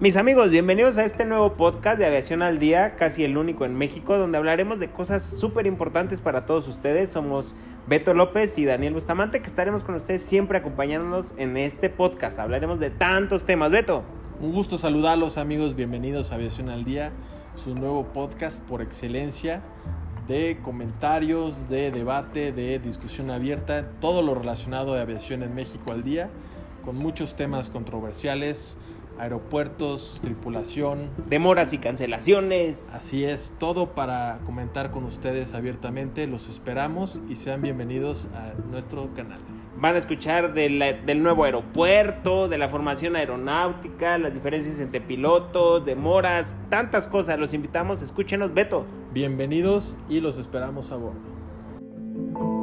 Mis amigos, bienvenidos a este nuevo podcast de Aviación al Día, casi el único en México, donde hablaremos de cosas súper importantes para todos ustedes. Somos Beto López y Daniel Bustamante, que estaremos con ustedes siempre acompañándonos en este podcast. Hablaremos de tantos temas. Beto. Un gusto saludarlos amigos, bienvenidos a Aviación al Día, su nuevo podcast por excelencia de comentarios, de debate, de discusión abierta, todo lo relacionado a aviación en México al día, con muchos temas controversiales, aeropuertos, tripulación. Demoras y cancelaciones. Así es, todo para comentar con ustedes abiertamente. Los esperamos y sean bienvenidos a nuestro canal. Van a escuchar del, del nuevo aeropuerto, de la formación aeronáutica, las diferencias entre pilotos, demoras, tantas cosas. Los invitamos, escúchenos, Beto. Bienvenidos y los esperamos a bordo.